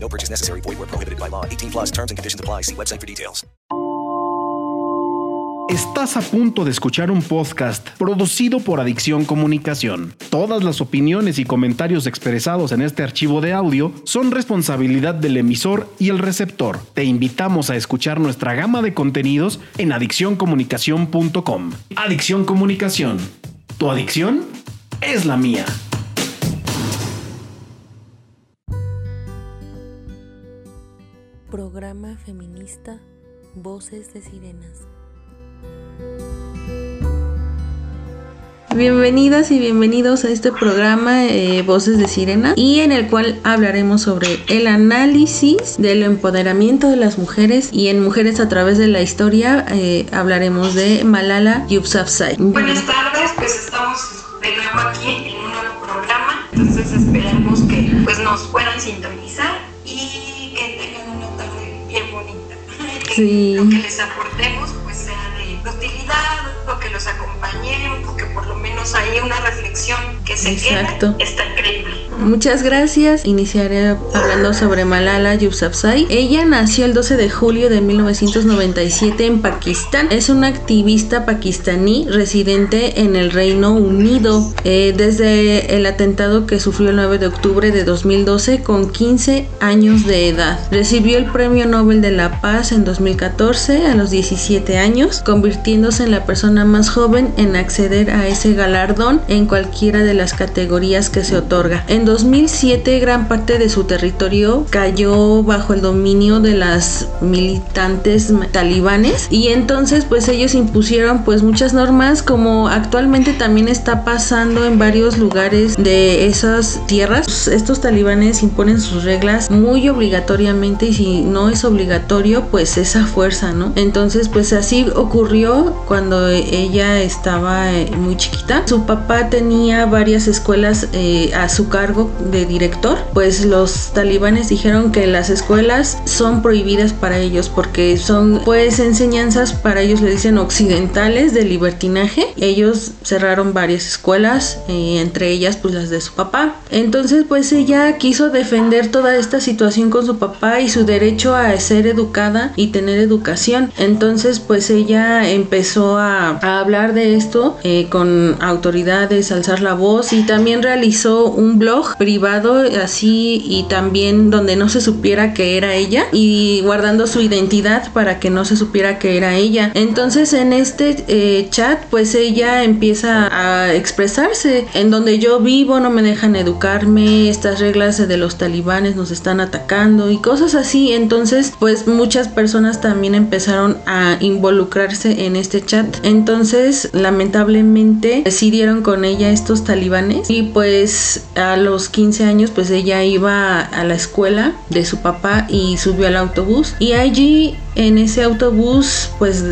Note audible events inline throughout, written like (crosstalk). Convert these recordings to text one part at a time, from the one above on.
No purchase necessary. Void where prohibited by law. 18 plus terms and conditions apply. See website for details. Estás a punto de escuchar un podcast producido por Adicción Comunicación. Todas las opiniones y comentarios expresados en este archivo de audio son responsabilidad del emisor y el receptor. Te invitamos a escuchar nuestra gama de contenidos en adiccioncomunicación.com. Adicción Comunicación. Tu adicción es la mía. Programa feminista Voces de Sirenas. Bienvenidas y bienvenidos a este programa eh, Voces de Sirena y en el cual hablaremos sobre el análisis del empoderamiento de las mujeres y en Mujeres a través de la historia eh, hablaremos de Malala Yousafzai. Buenas tardes, pues estamos de nuevo aquí en un nuevo programa, entonces esperamos que pues nos puedan sintonizar Sí. Lo que les aportemos pues sea de utilidad, o que los acompañe, o que por lo menos haya una reflexión que se Exacto. quede, está increíble. Muchas gracias. Iniciaré hablando sobre Malala Yousafzai. Ella nació el 12 de julio de 1997 en Pakistán. Es una activista pakistaní residente en el Reino Unido eh, desde el atentado que sufrió el 9 de octubre de 2012 con 15 años de edad. Recibió el Premio Nobel de la Paz en 2014 a los 17 años, convirtiéndose en la persona más joven en acceder a ese galardón en cualquiera de las categorías que se otorga. 2007 gran parte de su territorio cayó bajo el dominio de las militantes talibanes y entonces pues ellos impusieron pues muchas normas como actualmente también está pasando en varios lugares de esas tierras. Estos talibanes imponen sus reglas muy obligatoriamente y si no es obligatorio pues esa fuerza, ¿no? Entonces pues así ocurrió cuando ella estaba eh, muy chiquita. Su papá tenía varias escuelas eh, a su cargo de director, pues los talibanes dijeron que las escuelas son prohibidas para ellos porque son pues enseñanzas para ellos le dicen occidentales de libertinaje. Ellos cerraron varias escuelas, eh, entre ellas pues las de su papá. Entonces pues ella quiso defender toda esta situación con su papá y su derecho a ser educada y tener educación. Entonces pues ella empezó a, a hablar de esto eh, con autoridades, alzar la voz y también realizó un blog privado así y también donde no se supiera que era ella y guardando su identidad para que no se supiera que era ella. Entonces en este eh, chat pues ella empieza a expresarse en donde yo vivo no me dejan educarme, estas reglas de los talibanes nos están atacando y cosas así. Entonces pues muchas personas también empezaron a involucrarse en este chat. Entonces lamentablemente decidieron con ella estos talibanes y pues a los 15 años pues ella iba a la escuela de su papá y subió al autobús. Y allí en ese autobús pues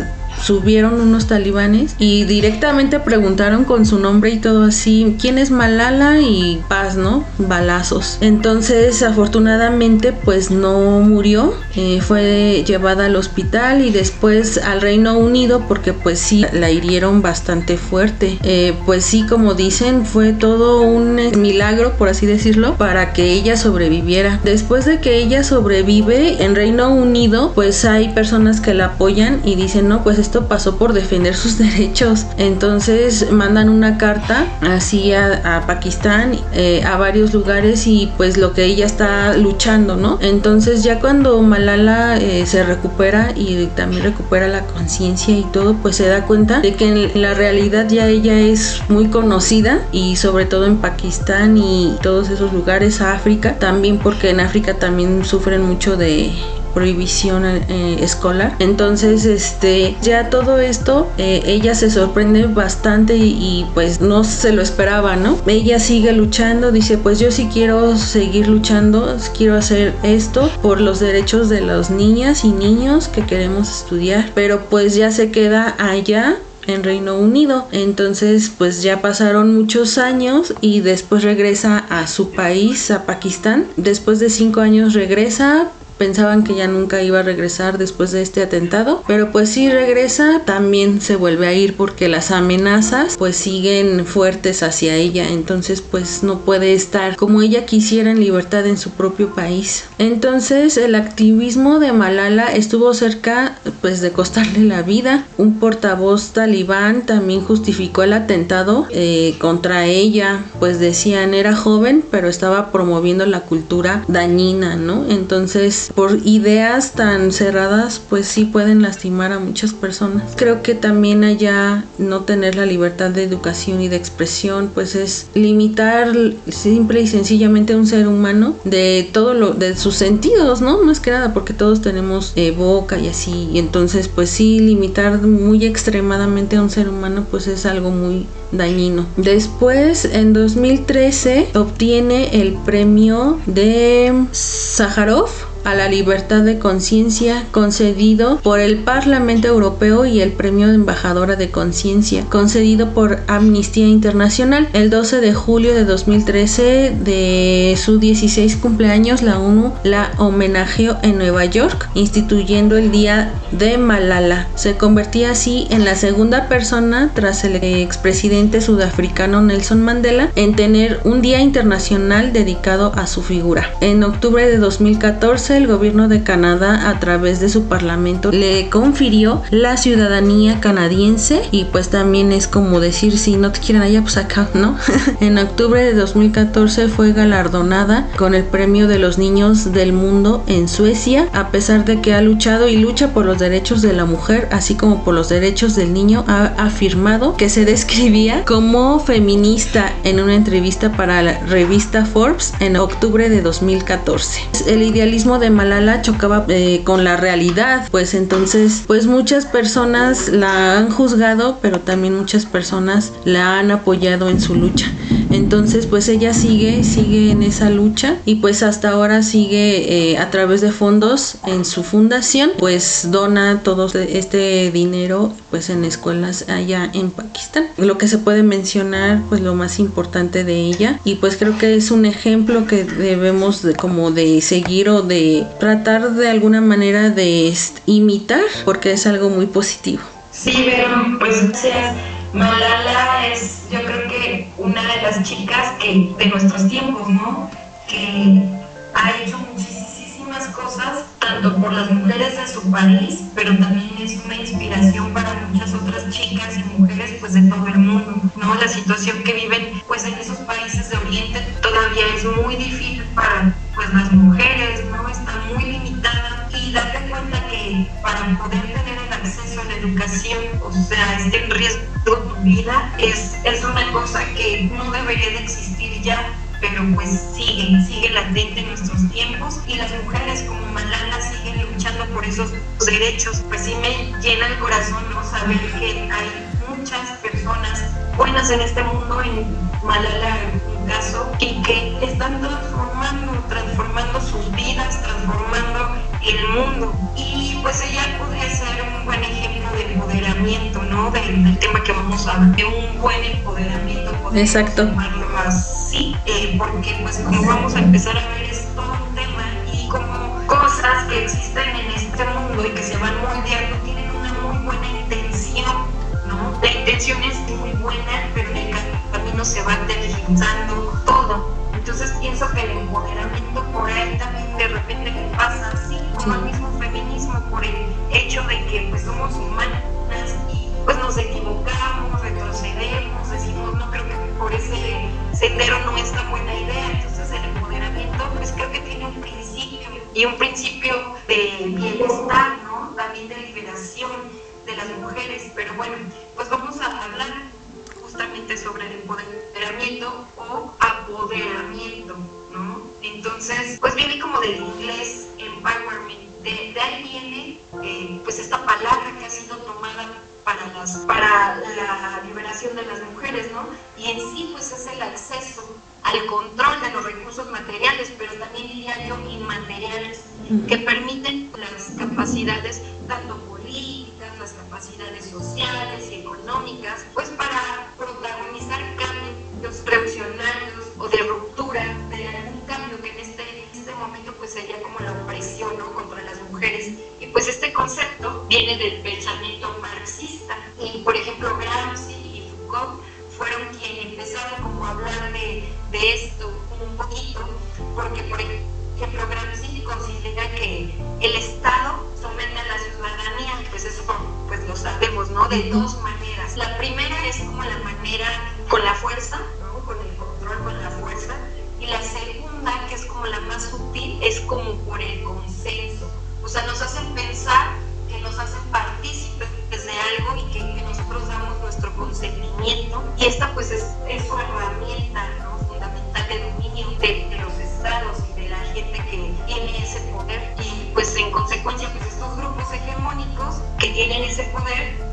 subieron unos talibanes y directamente preguntaron con su nombre y todo así, ¿quién es Malala? Y paz, ¿no? Balazos. Entonces, afortunadamente, pues no murió, eh, fue llevada al hospital y después al Reino Unido porque pues sí, la hirieron bastante fuerte. Eh, pues sí, como dicen, fue todo un milagro, por así decirlo, para que ella sobreviviera. Después de que ella sobrevive en Reino Unido, pues hay personas que la apoyan y dicen, no, pues esto pasó por defender sus (laughs) derechos. Entonces mandan una carta así a, a Pakistán, eh, a varios lugares y pues lo que ella está luchando, ¿no? Entonces ya cuando Malala eh, se recupera y también recupera la conciencia y todo, pues se da cuenta de que en la realidad ya ella es muy conocida y sobre todo en Pakistán y todos esos lugares, África, también porque en África también sufren mucho de prohibición eh, escolar. Entonces, este, ya todo esto, eh, ella se sorprende bastante y, pues no se lo esperaba, ¿no? Ella sigue luchando, dice, pues yo sí quiero seguir luchando, quiero hacer esto por los derechos de las niñas y niños que queremos estudiar, pero pues ya se queda allá en Reino Unido. Entonces, pues ya pasaron muchos años y después regresa a su país, a Pakistán. Después de cinco años regresa, pensaban que ya nunca iba a regresar después de este atentado, pero pues si regresa, también se vuelve a ir porque las amenazas pues siguen fuertes hacia ella, entonces pues no puede estar como ella quisiera en libertad en su propio país. Entonces el activismo de Malala estuvo cerca pues de costarle la vida. Un portavoz talibán también justificó el atentado eh, contra ella, pues decían era joven pero estaba promoviendo la cultura dañina, ¿no? Entonces por ideas tan cerradas pues sí pueden lastimar a muchas personas. Creo que también allá no tener la libertad de educación y de expresión pues es limitar simple y sencillamente a un ser humano de todo lo de sus sentidos, ¿no? Más que nada porque todos tenemos eh, boca y así y entonces pues sí limitar muy extremadamente a un ser humano pues es algo muy dañino. Después, en 2013, obtiene el premio de Sájarov a la libertad de conciencia concedido por el Parlamento Europeo y el Premio de Embajadora de Conciencia concedido por Amnistía Internacional. El 12 de julio de 2013 de su 16 cumpleaños la ONU la homenajeó en Nueva York instituyendo el Día de Malala. Se convertía así en la segunda persona tras el expresidente sudafricano Nelson Mandela en tener un día internacional dedicado a su figura. En octubre de 2014 el gobierno de Canadá a través de su parlamento le confirió la ciudadanía canadiense y pues también es como decir si no te quieren allá pues acá, ¿no? (laughs) en octubre de 2014 fue galardonada con el premio de los niños del mundo en Suecia a pesar de que ha luchado y lucha por los derechos de la mujer así como por los derechos del niño ha afirmado que se describía como feminista en una entrevista para la revista Forbes en octubre de 2014. El idealismo de Malala chocaba eh, con la realidad, pues entonces, pues muchas personas la han juzgado, pero también muchas personas la han apoyado en su lucha. Entonces, pues ella sigue, sigue en esa lucha y pues hasta ahora sigue eh, a través de fondos en su fundación, pues dona todo este dinero pues en escuelas allá en Pakistán. Lo que se puede mencionar, pues lo más importante de ella y pues creo que es un ejemplo que debemos de como de seguir o de tratar de alguna manera de imitar porque es algo muy positivo. Sí, pero pues Malala es, yo creo que una de las chicas que de nuestros tiempos, ¿no? Que ha hecho muchísimas cosas, tanto por las mujeres de su país, pero también es una inspiración para muchas otras chicas y mujeres pues de todo el mundo, ¿no? La situación que viven pues en esos países de Oriente todavía es muy difícil para pues las mujeres, este en riesgo tu vida, es, es una cosa que no debería de existir ya pero pues sigue, sigue latente en nuestros tiempos y las mujeres como Malala siguen luchando por esos derechos. Pues sí me llena el corazón no saber que hay muchas personas buenas en este mundo, en Malala un caso, y que están transformando, transformando sus vidas, transformando el mundo. Y pues ella que vamos a de un buen empoderamiento. Exacto. así, eh, porque pues como vamos a empezar a ver es todo un tema y como cosas que existen en este mundo y que se van moldeando tienen una muy buena intención, ¿no? La intención es muy buena, pero el camino se va tergiversando sendero no es tan buena idea, entonces el empoderamiento pues creo que tiene un principio y un principio de bienestar, ¿no? También de liberación de las mujeres, pero bueno, pues vamos a hablar justamente sobre el empoderamiento o apoderamiento, ¿no? Entonces, pues viene como del inglés empowerment de, ahí viene eh, pues esta palabra que ha sido tomada para, las, para la liberación de las mujeres, ¿no? Y en sí pues es el acceso al control de los recursos materiales, pero también diría yo inmateriales, que permiten las capacidades tanto políticas, las capacidades sociales y económicas, pues para protagonizar cambios revolucionarios o de ruptura de algún cambio que en este momento pues sería como la opresión ¿no? contra las mujeres. Y pues este concepto viene del pensamiento marxista. Y por ejemplo Gramsci y Foucault fueron quienes empezaron como a hablar de, de esto un poquito, porque por ejemplo Gramsci considera que el Estado somete a la ciudadanía, pues eso pues lo sabemos, ¿no? De dos maneras. La primera es como la manera con la fuerza, ¿no? Con el control, con la fuerza. Y la segunda, que es como la más sutil, es como por el consenso. O sea, nos hacen pensar que nos hacen partícipes de algo y que, nosotros damos nuestro consentimiento. Y esta pues es, es una herramienta fundamental de dominio de, los estados y de la gente que tiene ese poder. Y pues en consecuencia pues estos grupos hegemónicos que tienen ese poder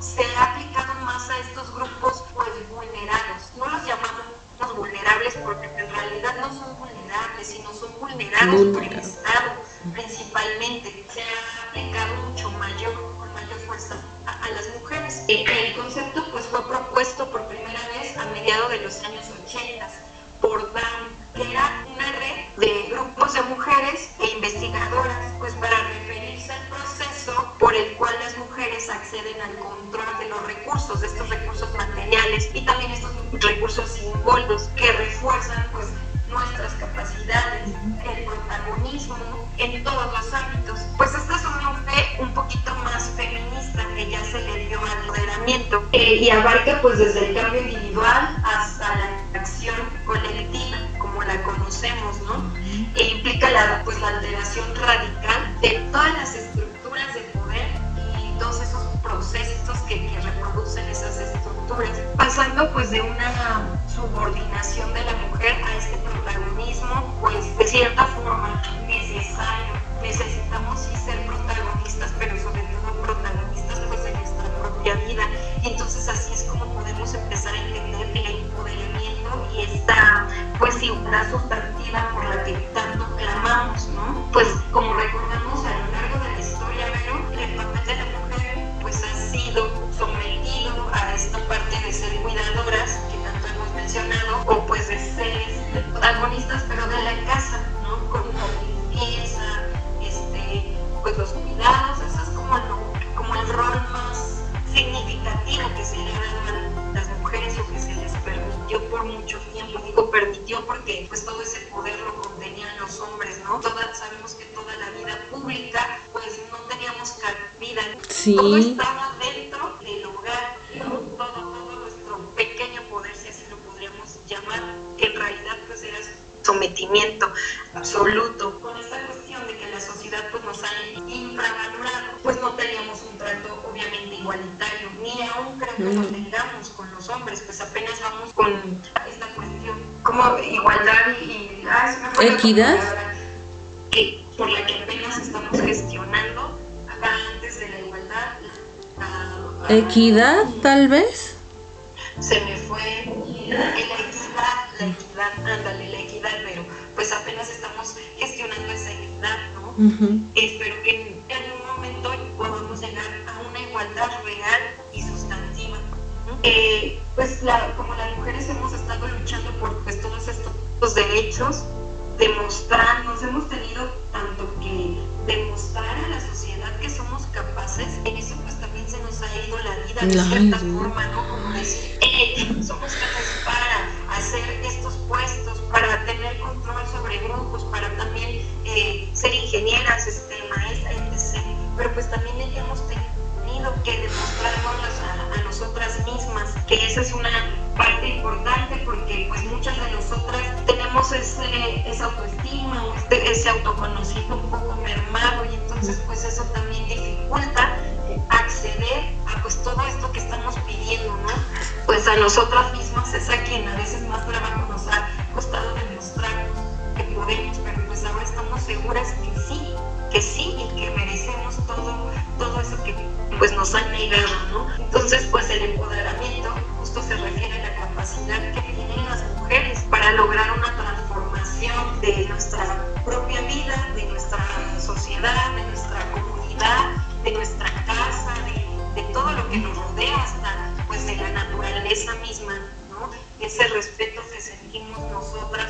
se ha aplicado más a estos grupos pues vulnerados. No los llamamos vulnerables porque en realidad no son vulnerables, sino son vulnerados por el Estado principalmente. Se ha aplicado mucho mayor, con mayor fuerza a, las mujeres. Eh, el concepto pues fue propuesto por primera vez a mediados de los años 80 pues igualdad equidad tal vez se me fue la equidad, la equidad, ándale, la equidad, pero pues apenas estamos gestionando esa equidad, ¿no? Espero que en, un igualdad real y sustantiva. Eh, pues la, como las mujeres hemos estado luchando por pues, todos estos derechos, demostrarnos, hemos tenido tanto que demostrar a la sociedad que somos capaces, en eso también se nos ha ido la vida de cierta forma, ¿no? Como decir, somos capaces para hacer estos puestos, para tener control sobre grupos, para también eh, ser ingenieras, este, maestras, etc. Pero pues también hemos tenido que demostrarnos a, a nosotras mismas que esa es una parte importante porque pues muchas de nosotras tenemos ese, esa autoestima este, ese autoconocimiento un poco mermado y entonces pues eso también dificulta acceder a pues todo esto que estamos pidiendo, ¿no? Pues a nosotras mismas es a quien a veces más trabajo nos ha costado demostrarnos que podemos, pero pues ahora estamos seguras que sí, que sí y que merecemos todo, todo eso que pues nos han negado, ¿no? Entonces pues el empoderamiento justo se refiere a la capacidad que tienen las mujeres para lograr una transformación de nuestra propia vida, de nuestra sociedad, de nuestra comunidad, Ese respeto que sentimos nosotras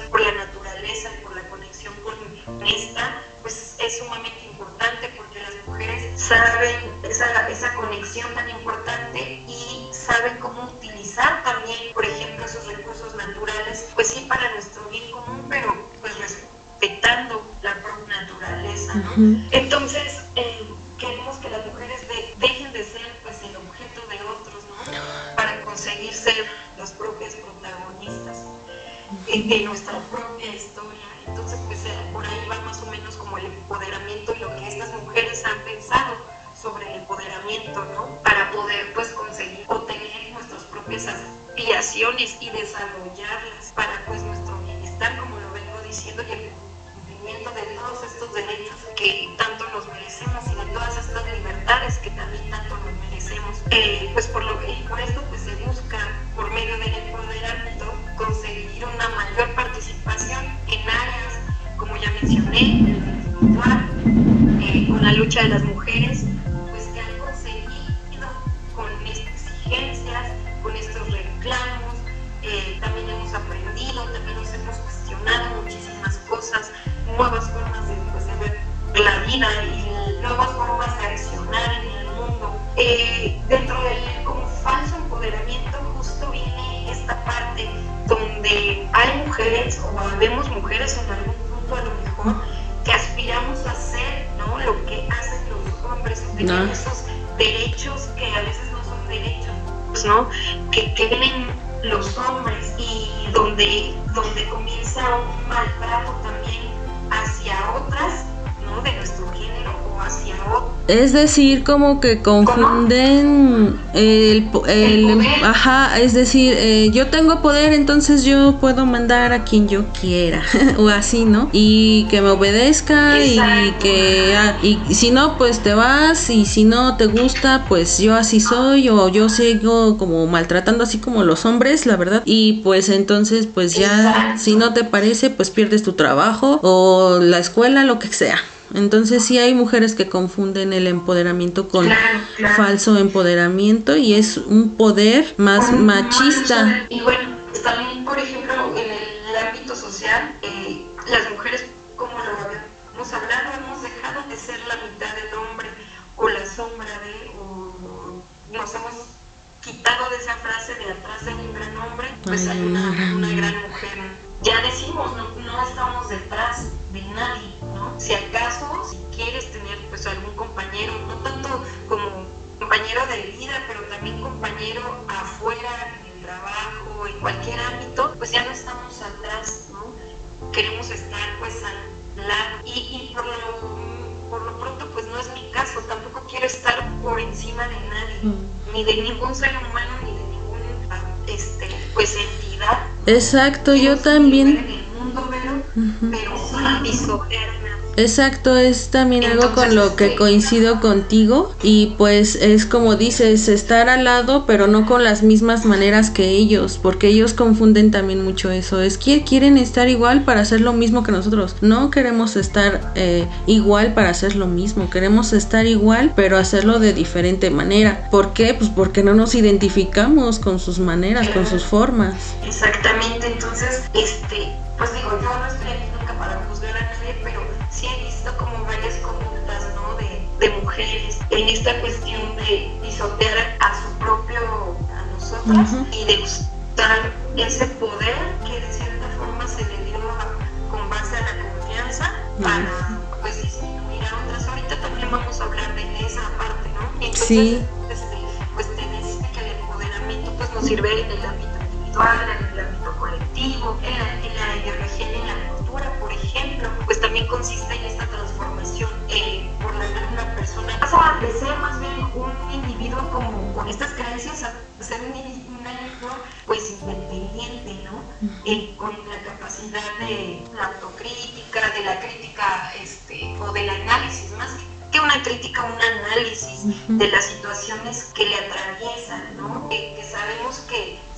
nuevas formas de, pues, de ver la vida y nuevas formas de accionar en el mundo. Eh, dentro del como falso empoderamiento justo viene esta parte donde hay mujeres o vemos mujeres en algún punto a lo mejor que aspiramos a hacer ¿no? lo que hacen los hombres, tener esos derechos que a veces no son derechos, ¿no? que, tienen los hombres y donde, donde comienza un maltrato también Es decir, como que confunden el, el, ajá, es decir, eh, yo tengo poder, entonces yo puedo mandar a quien yo quiera, (laughs) o así, ¿no? Y que me obedezca y que, ah, y si no, pues te vas, y si no te gusta, pues yo así soy, o yo sigo como maltratando así como los hombres, la verdad, y pues entonces, pues ya, si no te parece, pues pierdes tu trabajo, o la escuela, lo que sea. Entonces sí hay mujeres que confunden el empoderamiento con falso empoderamiento y es un poder más machista. Y bueno, pues también, por ejemplo, en el ámbito social, eh, las mujeres, como lo hemos hablado, hemos dejado de ser la mitad del hombre o la sombra de, o nos hemos quitado de esa frase de atrás de un gran hombre, pues hay una, una gran mujer. Ya decimos, no, no estamos detrás de nadie si acaso, si quieres tener pues algún compañero, no tanto como compañero de vida, pero también compañero afuera, en el trabajo, en cualquier ámbito, pues ya no estamos atrás, ¿no? Queremos estar pues al lado. Y, por, lo, por lo pronto pues no es mi caso, tampoco quiero estar por encima de nadie, mm. ni de ningún ser humano, ni de ninguna este, pues entidad. Exacto, yo también. En el mundo, pero, uh -huh. pero Exacto, es también algo con lo que coincido contigo y pues es como dices, estar al lado pero no con las mismas maneras que ellos, porque ellos confunden también mucho eso, es que quieren estar igual para hacer lo mismo que nosotros, no queremos estar eh, igual para hacer lo mismo, queremos estar igual pero hacerlo de diferente manera. ¿Por qué? Pues porque no nos identificamos con sus maneras, con sus formas. Exactamente, entonces, este, pisotear a su propio, a nosotras y de usar ese poder que de cierta forma se le dio con base a la confianza para pues disminuir a otras. Ahorita también vamos a hablar de esa parte, ¿no? Entonces, Sí. este, pues te decía que el empoderamiento pues nos sirve en el ámbito individual, en el ámbito colectivo, en la, en la ideología y en la cultura, por ejemplo, pues también consiste en esta transformación eh, por la de una persona. De ser más bien un individuo como con estas creencias a ser un individuo, pues independiente, ¿no? Eh, con la capacidad de la autocrítica, de la crítica este, o del análisis, más que una crítica, un análisis de las situaciones que le atraviesan, ¿no? Que sabemos que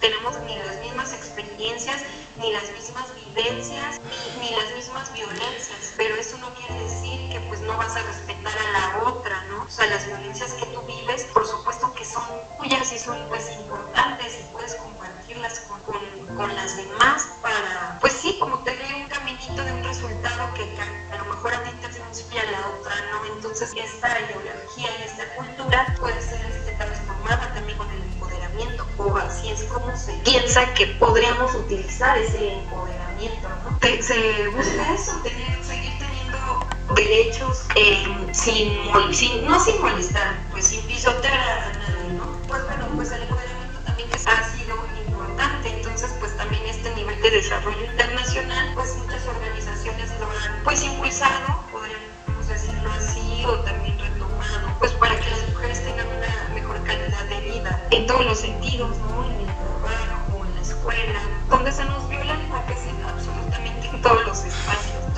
tenemos ni las mismas experiencias, ni las mismas vivencias, ni, ni las mismas violencias, pero eso no quiere decir que pues no vas a respetar a la otra, ¿no? O sea, las violencias que tú vives, por supuesto que son tuyas y son pues importantes y puedes compartirlas con, con, con las demás para, pues sí, como tener un caminito de un resultado que a, lo mejor a ti te y a la otra no. Entonces esta ideología y esta cultura puede ser este, transformada también con el o así es como se piensa que podríamos utilizar ese empoderamiento, ¿no? Te- se busca eso, tener, seguir teniendo derechos eh, sin, sin- no sin molestar, pues sin pisotear a nadie,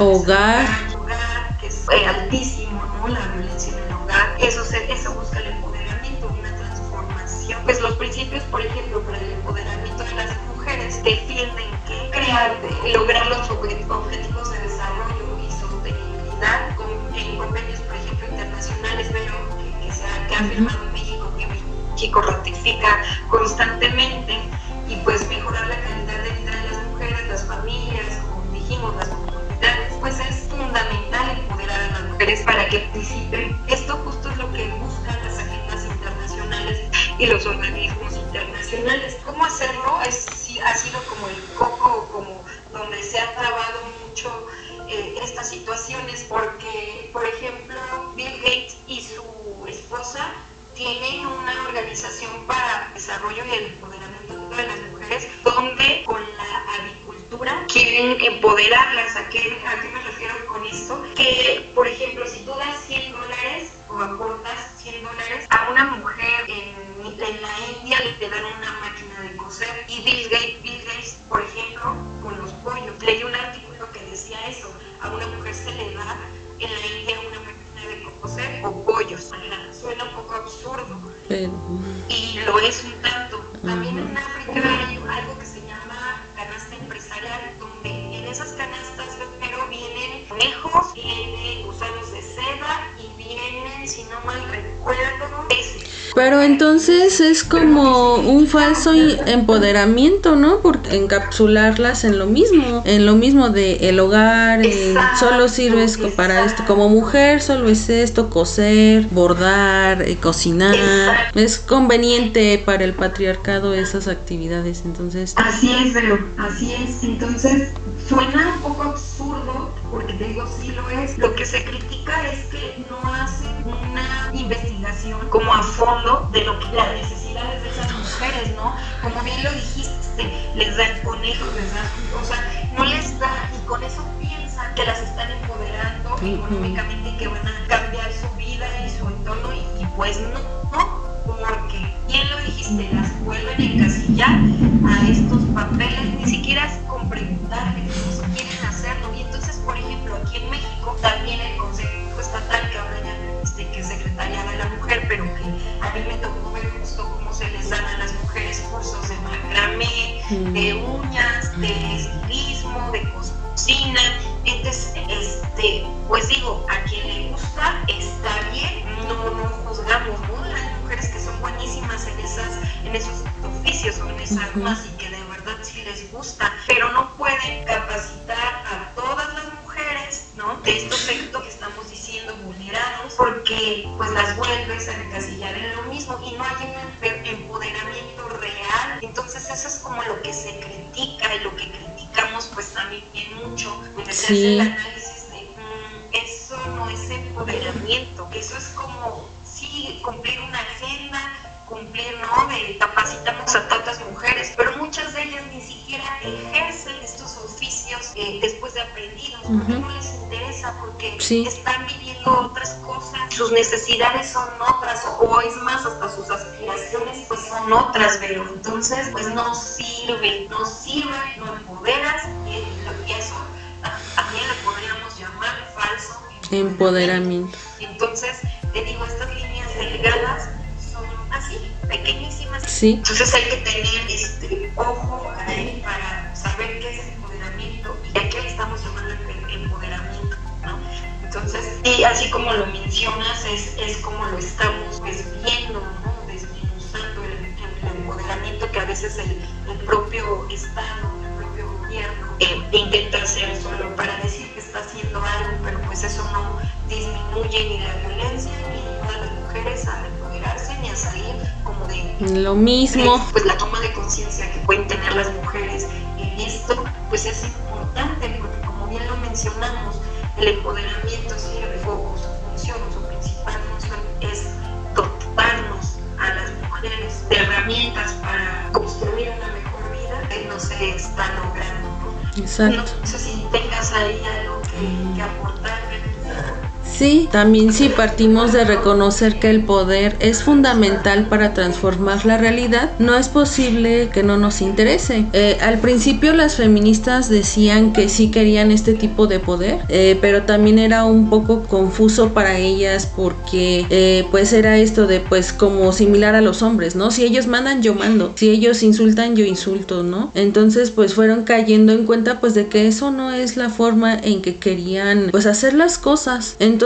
Polgar avicultura quieren empoderarlas. ¿A qué, ¿A qué me refiero con esto? Que, por ejemplo, si tú das 100 dólares o aportas 100 dólares a una mujer en, en la India, le dan una máquina de coser. Y Bill Gates, Bill Gates, por ejemplo, con los pollos. Leí un artículo que decía eso. A una mujer se le da en la India una máquina de coser o pollos. Ajá. absurdo. Pero, Y lo es un tanto. También en África pero entonces es como un falso empoderamiento, ¿no? Por encapsularlas en lo mismo, en lo mismo de el hogar, solo sirves para esto, como mujer solo es esto, coser, bordar, eh, cocinar, es conveniente para el patriarcado esas actividades, entonces Así es, pero así es. Entonces, suena un poco absurdo, porque digo, sí lo es. Lo que se critica es que no investigación como a fondo de lo que las necesidades de esas mujeres, ¿no? Como bien lo dijiste, les dan conejos, les dan, o sea, no les da, y con eso piensan que las están empoderando económicamente y que van a cambiar su vida y su entorno, y, y pues no, no, porque bien lo dijiste, las vuelven a encasillar a estos papeles, ni siquiera con preguntarles si quieren hacerlo. Y entonces, por ejemplo, aquí en México también el Consejo Estatal, que ahora ya este, que es Secretaría de la Mujer, pero que a mí me tocó ver justo cómo se les dan a las mujeres cursos de macramé, de uñas, de estilismo, de cocina. Entonces, este, pues digo, a quien le gusta está bien, no, no juzgamos, ¿no? Hay mujeres que son buenísimas en esas, en esos oficios o en esas armas y que de verdad sí les gusta, pero no pueden capacitar a todas las mujeres, ¿no? De estos sectores (laughs) que estamos diciendo vulnerados, porque pues las vuelves a encasillar en lo mismo y no hay un empoderamiento real. Entonces eso es como lo que se critica y lo que criticamos pues también mucho, Sí. el análisis de "Mm, eso no es empoderamiento, eso es como sí cumplir una agenda, cumplir, ¿no? De capacitamos a tantas mujeres, pero muchas de ellas ni siquiera ejercen estos oficios eh, después de aprendidos, porque Ujú. no les interesa, porque Sí. están viviendo otras cosas, sus necesidades son otras, o es más, hasta sus aspiraciones pues son otras, pero entonces pues no sirve, no sirve, no empoderas, y, y eso también le podríamos llamar falso empoderamiento. entonces, te digo, estas líneas delgadas pequeñísimas. Sí. Entonces hay que tener este ojo ahí para saber qué es empoderamiento y a qué le estamos llamando el empoderamiento, ¿no? Entonces, y así como lo mencionas, es, es como lo estamos pues, viendo, ¿no? Desmenuzando el, el empoderamiento que a veces el, el propio Estado, el propio gobierno eh, intenta hacer solo para decir que está haciendo algo, pero pues eso no disminuye ni la violencia, ni ayuda mujeres a empoderarse, ni a salir como de Lo mismo. pues la toma de conciencia que pueden tener las mujeres en esto, pues es importante, porque como bien lo mencionamos, el empoderamiento sirve foco, su función, su principal función es dotarnos a las mujeres de herramientas para construir una mejor vida que no se está logrando. ¿no? Exacto. No sé si tengas ahí algo que, que aportar. Sí, también sí partimos de reconocer que el poder es fundamental para transformar la realidad, no es posible que no nos interese. Eh, al principio las feministas decían que sí querían este tipo de poder, eh, pero también era un poco confuso para ellas porque eh, pues era esto de pues como similar a los hombres, ¿no? Si ellos mandan, yo mando, si ellos insultan, yo insulto, ¿no? Entonces pues fueron cayendo en cuenta pues de que eso no es la forma en que querían pues hacer las cosas. Entonces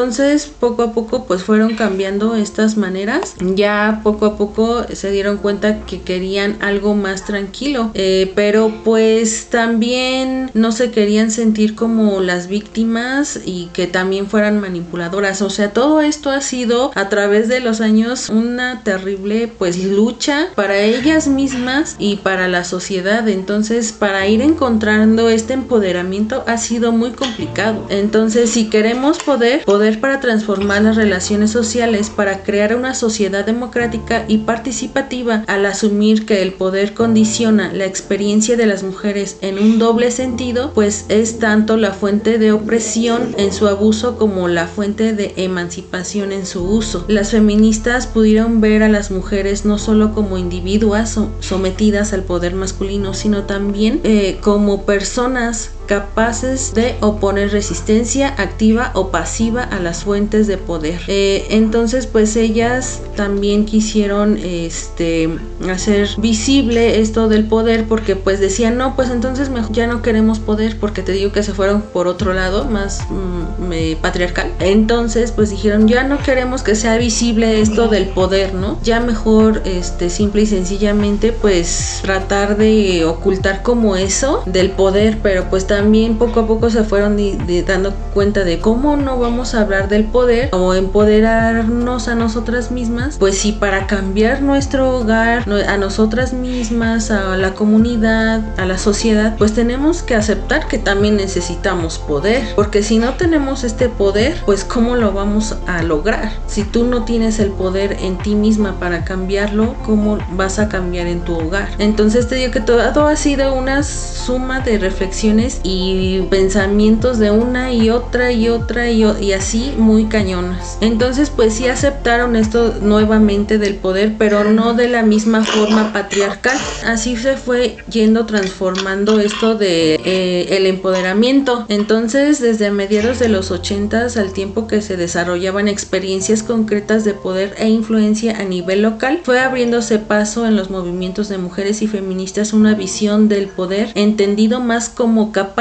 poco a poco pues fueron cambiando estas maneras. Ya poco a poco se dieron cuenta que querían algo más tranquilo. Eh, pero pues también no se querían sentir como las víctimas y que también fueran manipuladoras. O sea, todo esto ha sido a través de los años una terrible pues lucha para ellas mismas y para la sociedad. Entonces para ir encontrando este empoderamiento ha sido muy complicado. Entonces si queremos poder, poder para transformar las relaciones sociales, para crear una sociedad democrática y participativa, al asumir que el poder condiciona la experiencia de las mujeres en un doble sentido, pues es tanto la fuente de opresión en su abuso como la fuente de emancipación en su uso. Las feministas pudieron ver a las mujeres no solo como individuas so- sometidas al poder masculino, sino también eh, como personas capaces de oponer resistencia activa o pasiva a las fuentes de poder. Eh, entonces, pues ellas también quisieron este, hacer visible esto del poder porque pues decían, no, pues entonces ya no queremos poder porque te digo que se fueron por otro lado, más mm, patriarcal. Entonces, pues dijeron, ya no queremos que sea visible esto del poder, ¿no? Ya mejor, este, simple y sencillamente, pues tratar de ocultar como eso del poder, pero pues también poco a poco se fueron dando cuenta de cómo no vamos a hablar del poder o empoderarnos a nosotras mismas, pues sí, para cambiar nuestro hogar, a nosotras mismas, a la comunidad, a la sociedad, pues tenemos que aceptar que también necesitamos poder, porque si no tenemos este poder, pues cómo lo vamos a lograr. Si tú no tienes el poder en ti misma para cambiarlo, ¿cómo vas a cambiar en tu hogar? Entonces te digo que todo ha sido una suma de reflexiones y pensamientos de una y otra y otra y, y así muy cañonas. Entonces pues sí aceptaron esto nuevamente del poder, pero no de la misma forma patriarcal. Así se fue yendo transformando esto de eh, el empoderamiento. Entonces desde mediados de los 80 al tiempo que se desarrollaban experiencias concretas de poder e influencia a nivel local, fue abriéndose paso en los movimientos de mujeres y feministas una visión del poder entendido más como capacidad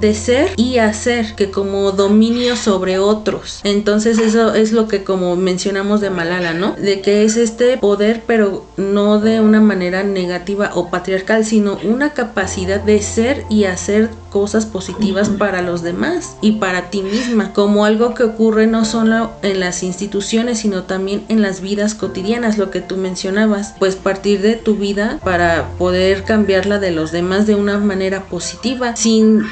de ser y hacer que como dominio sobre otros. Entonces eso es lo que como mencionamos de Malala, ¿no? De que es este poder pero no de una manera negativa o patriarcal, sino una capacidad de ser y hacer cosas positivas para los demás y para ti misma, como algo que ocurre no solo en las instituciones, sino también en las vidas cotidianas, lo que tú mencionabas, pues partir de tu vida para poder cambiarla de los demás de una manera positiva, sin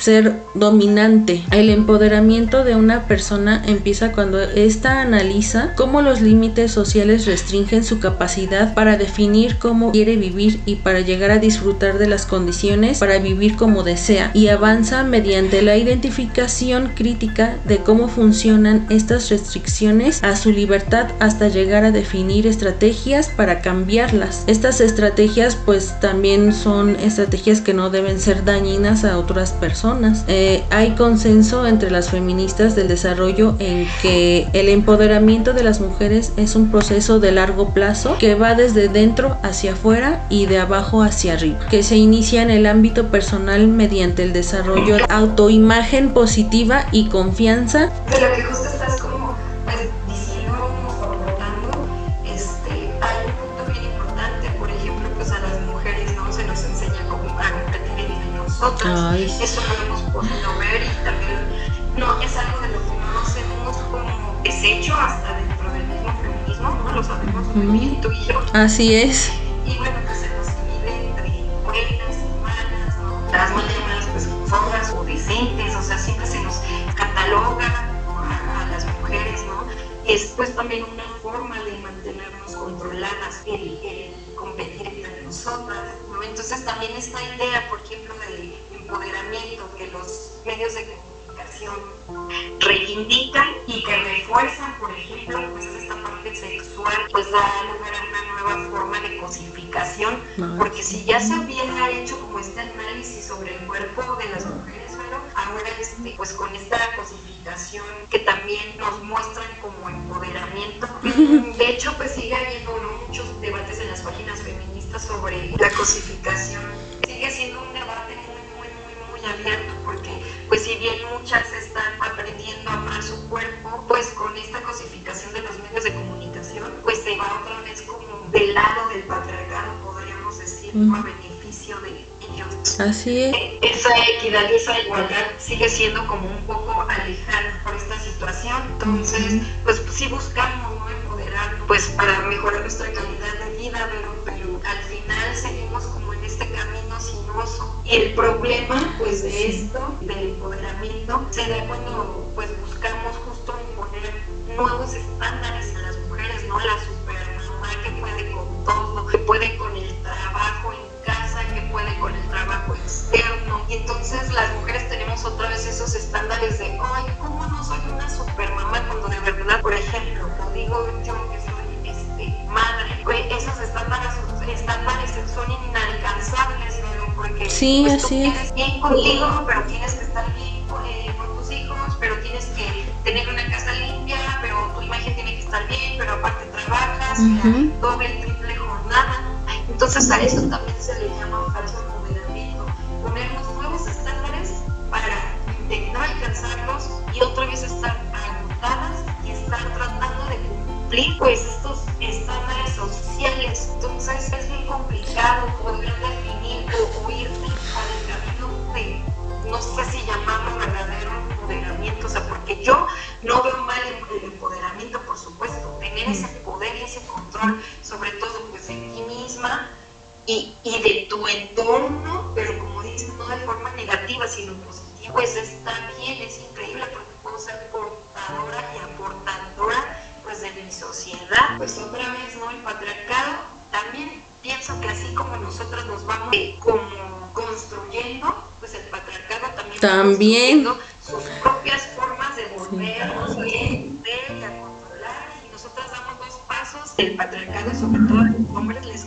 ser dominante. El empoderamiento de una persona empieza cuando ésta analiza cómo los límites sociales restringen su capacidad para definir cómo quiere vivir y para llegar a disfrutar de las condiciones para vivir como desea y avanza mediante la identificación crítica de cómo funcionan estas restricciones a su libertad hasta llegar a definir estrategias para cambiarlas. Estas estrategias pues también son estrategias que no deben ser dañinas a otras personas eh, hay consenso entre las feministas del desarrollo en que el empoderamiento de las mujeres es un proceso de largo plazo que va desde dentro hacia afuera y de abajo hacia arriba, que se inicia en el ámbito personal mediante el desarrollo de autoimagen positiva y confianza. que justo estás como pues, diciendo este, hay un punto bien importante, por ejemplo, pues a las mujeres no se nos enseña como a competir entre nosotras. Eso hasta dentro del mismo feminismo, no lo sabemos muy bien tú y yo. Así es. Y bueno, que se nos divide entre buenas y malas, ¿no? Las muy malas pues son o decentes, o sea, siempre se nos cataloga a, las mujeres, ¿no? Es pues también una forma de mantenernos controladas, el, el competir entre nosotras, ¿no? Entonces también esta idea, por ejemplo, del empoderamiento que los medios de reivindican y que refuerzan, por ejemplo, pues esta parte sexual, pues da lugar a una nueva forma de cosificación, porque si ya se había hecho como este análisis sobre el cuerpo de las mujeres, pero ahora este, pues con esta cosificación que también nos muestran como empoderamiento, (laughs) de hecho pues sigue habiendo muchos debates en las páginas feministas sobre la cosificación, sigue siendo un debate muy, abierto, porque pues si bien muchas están aprendiendo a amar su cuerpo, pues con esta cosificación de los medios de comunicación, pues se va otra vez como del lado del patriarcado, podríamos decir, a beneficio de ellos. Así es. E, esa equidad y esa igualdad sigue siendo como un poco alejada por esta situación. Entonces, pues, sí buscamos ¿no? empoderarnos, pues para mejorar nuestra calidad de vida, pero, pero al final seguimos como en este camino sinuoso el problema pues de esto, del empoderamiento, se da cuando pues buscamos justo imponer nuevos estándares a las mujeres, ¿no? La supermamá que puede con todo, que puede con el trabajo en casa, que puede con el trabajo externo. Y entonces las mujeres tenemos otra vez esos estándares de, ay, ¿cómo no soy una supermamá? Cuando de verdad, por ejemplo, lo digo yo que soy este, madre, pues esos estándares, estándares son inalcanzables, porque Sí, pues, así tú es. bien contigo, pero tienes que estar bien eh, con tus hijos, pero tienes que tener una casa limpia, pero tu imagen tiene que estar bien, pero aparte trabajas, Ujú. doble triple jornada. Entonces a eso también se le llama falso empoderamiento. Ponernos nuevos estándares para intentar alcanzarlos y otra vez estar agotadas y estar tratando de cumplir pues estos estándares sociales. Entonces es muy complicado poder y, y de tu entorno, pero como dices, no de forma negativa, sino positiva, pues está bien, es increíble porque puedo ser portadora y aportadora pues de mi sociedad. Pues otra vez, ¿no? El patriarcado también pienso que así como nosotros nos vamos eh, como construyendo, pues el patriarcado también, va También. construyendo sus propias formas de volvernos bien, ver y a controlar y nosotras damos dos pasos el patriarcado sobre todo a los hombres les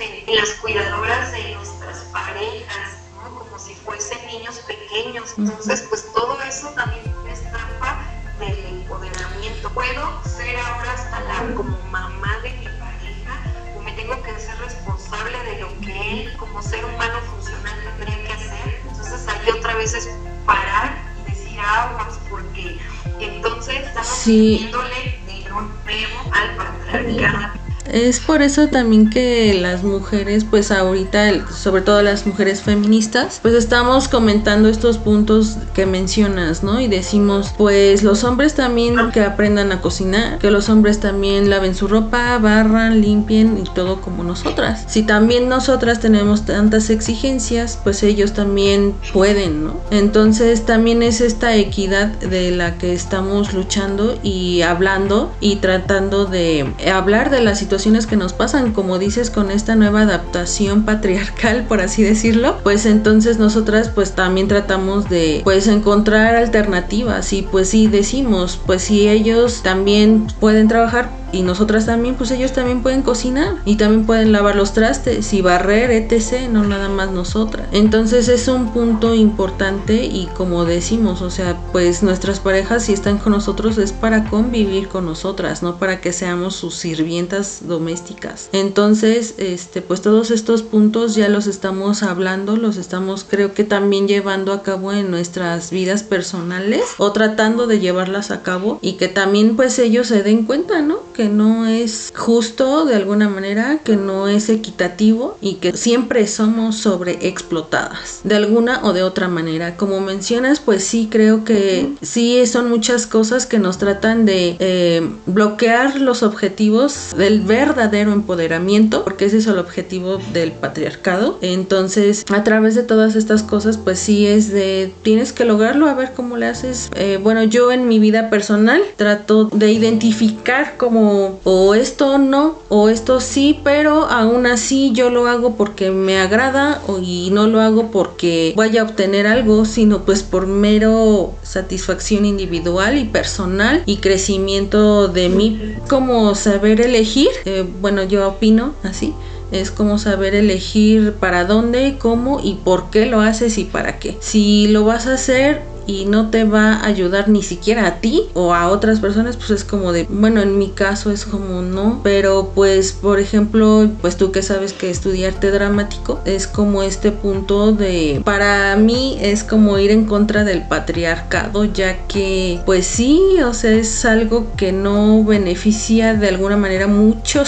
en, en las cuidadoras de nuestras parejas ¿no? como si fuesen niños pequeños entonces pues todo eso también es trampa del empoderamiento. Puedo ser ahora hasta la como mamá de mi pareja o me tengo que ser responsable de lo que él como ser humano funcional tendría que hacer. Entonces ahí otra vez es parar y decir aguas porque entonces estamos Sí. pidiéndole de nuevo al patriarcado. Es por eso también que las mujeres, pues ahorita, sobre todo las mujeres feministas, pues estamos comentando estos puntos que mencionas, ¿no? Y decimos, pues los hombres también que aprendan a cocinar, que los hombres también laven su ropa, barran, limpien y todo como nosotras. Si también nosotras tenemos tantas exigencias, pues ellos también pueden, ¿no? Entonces también es esta equidad de la que estamos luchando y hablando y tratando de hablar de las que nos pasan, como dices, con esta nueva adaptación (laughs) patriarcal, por así decirlo, pues entonces nosotras pues también tratamos de pues encontrar alternativas y pues sí decimos, pues si ellos también pueden trabajar y nosotras también, pues ellos también pueden cocinar y también pueden lavar los trastes y barrer, etc., no nada más nosotras. Entonces es un punto importante y como decimos, o sea, pues nuestras parejas si están con nosotros es para convivir con nosotras, no para que seamos sus sirvientas domésticas. Entonces, este, pues todos estos puntos ya los estamos hablando, los estamos creo que también llevando a cabo en nuestras vidas personales o tratando de llevarlas a cabo y que también pues ellos se den cuenta, ¿no? No es justo de alguna manera, que no es equitativo y que siempre somos sobreexplotadas de alguna o de otra manera. Como mencionas, pues sí creo que sí son muchas cosas que nos tratan de eh, bloquear los objetivos del verdadero empoderamiento, porque ese es el objetivo del patriarcado. Entonces, a través de todas estas cosas, pues sí es de tienes que lograrlo, a ver cómo le haces. Eh, bueno, yo en mi vida personal trato de identificar como o esto no, o esto sí, pero aún así yo lo hago porque me agrada y no lo hago porque vaya a obtener algo, sino pues por mero satisfacción individual y personal y crecimiento de mí. Como saber elegir, eh, bueno, yo opino así. Es como saber elegir para dónde, cómo y por qué lo haces y para qué. Si lo vas a hacer y no te va a ayudar ni siquiera a ti o a otras personas, pues es como de, bueno, en mi caso es como no, pero pues por ejemplo, pues tú que sabes que estudiarte dramático es como este punto de, para mí es como ir en contra del patriarcado, ya que pues sí, o sea, es algo que no beneficia de alguna manera mucho,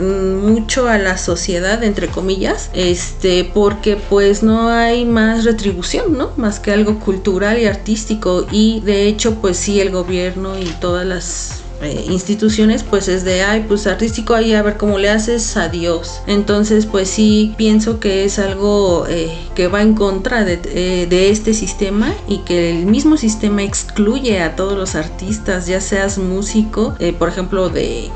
mucho a la sociedad, entre comillas, este, porque pues no hay más retribución, ¿no? Más que algo cultural y artístico y de hecho pues sí el gobierno y todas las eh, instituciones pues es de ay pues artístico ahí a ver cómo le haces adiós entonces pues sí pienso que es algo eh, que va en contra de, eh, de, este sistema y que el mismo sistema excluye a todos los artistas ya seas músico por ejemplo de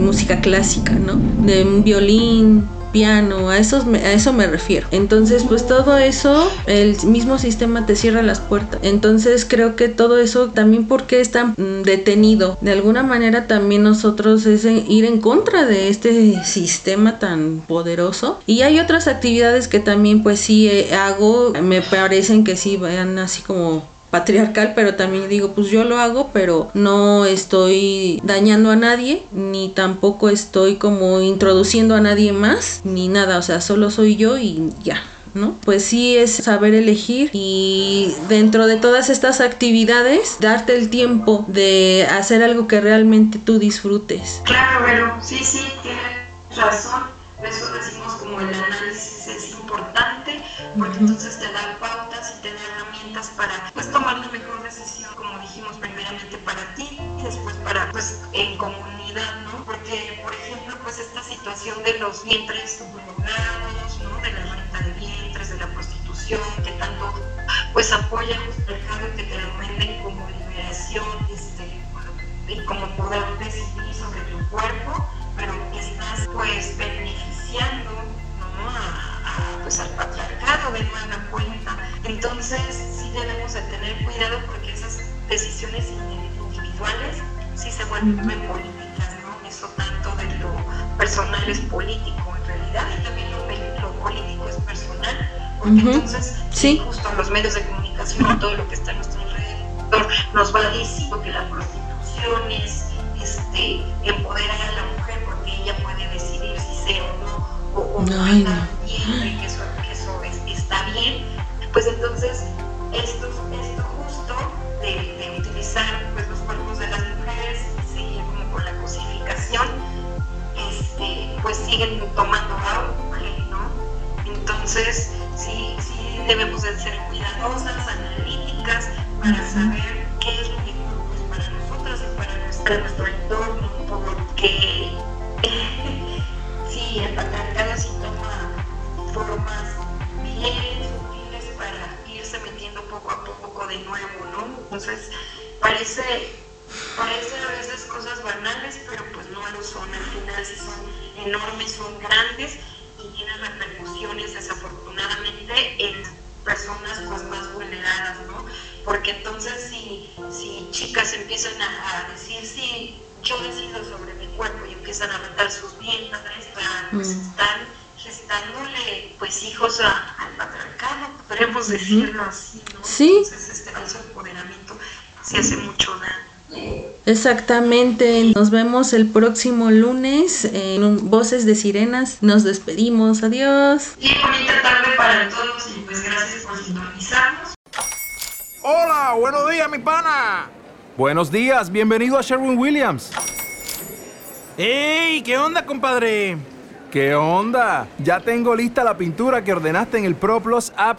música clásica no de un violín piano, a, esos, a eso me refiero. Entonces, pues todo eso, el mismo sistema te cierra las puertas. Entonces, creo que todo eso también porque está mm, detenido. De alguna manera también nosotros es ir en contra de este sistema tan poderoso. Y hay otras actividades que también pues sí eh, hago, me parecen que sí vayan así como patriarcal, pero también digo, pues yo lo hago, pero no estoy dañando a nadie, ni tampoco estoy como introduciendo a nadie más, ni nada, o sea, solo soy yo y ya. ¿no? Pues sí es saber elegir y dentro de todas estas actividades darte el tiempo de hacer algo que realmente tú disfrutes. Claro, pero sí, sí, tienes razón. Eso decimos como el análisis es importante porque entonces te da para pues tomar la mejor decisión, como dijimos primeramente para ti y después para pues en comunidad, ¿no? Porque por ejemplo pues esta situación de los vientres subrogados, ¿no? De la renta de vientres, de la prostitución, que tanto pues apoya justo el que te lo venden como liberación, este, y como poder decidir sobre tu cuerpo, pero que estás pues beneficiando ¿no? a, pues al patriarcado de nueva cuenta. Entonces sí debemos de tener cuidado porque esas decisiones individuales sí se vuelven políticas, ¿no? Eso tanto de lo personal es político en realidad y también lo, político es personal, porque entonces sí. justo los medios de comunicación y todo lo que está a nuestro alrededor nos va diciendo que la prostitución es este, empoderar a la mujer porque ella puede decidir si ser o no, o, o Ay, bien, que pues entonces esto, esto justo de, utilizar pues, los cuerpos de las mujeres y seguir como con la cosificación, este, pues siguen tomando auge, ¿no? Entonces, sí, sí debemos de ser cuidadosas, analíticas, para saber qué es lo que pues, para nosotras y para nuestro entorno, enormes, son grandes y tienen repercusiones desafortunadamente en personas pues más vulneradas, ¿no? Porque entonces si, si chicas empiezan a, decir, sí, yo decido sobre mi cuerpo y empiezan a meter sus vientres, pues mm. están gestándole pues hijos al patriarcado, podemos decirlo así, ¿no? Sí. Entonces este empoderamiento se hace. Exactamente, nos vemos el próximo lunes en Voces de Sirenas. Nos despedimos, adiós. Y bonita tarde para todos y pues gracias por sintonizarnos. Hola, buenos días, mi pana. Buenos días, bienvenido a Sherwin Williams. ¡Ey! ¿Qué onda, compadre? ¿Qué onda? Ya tengo lista la pintura que ordenaste en el ProPlus app.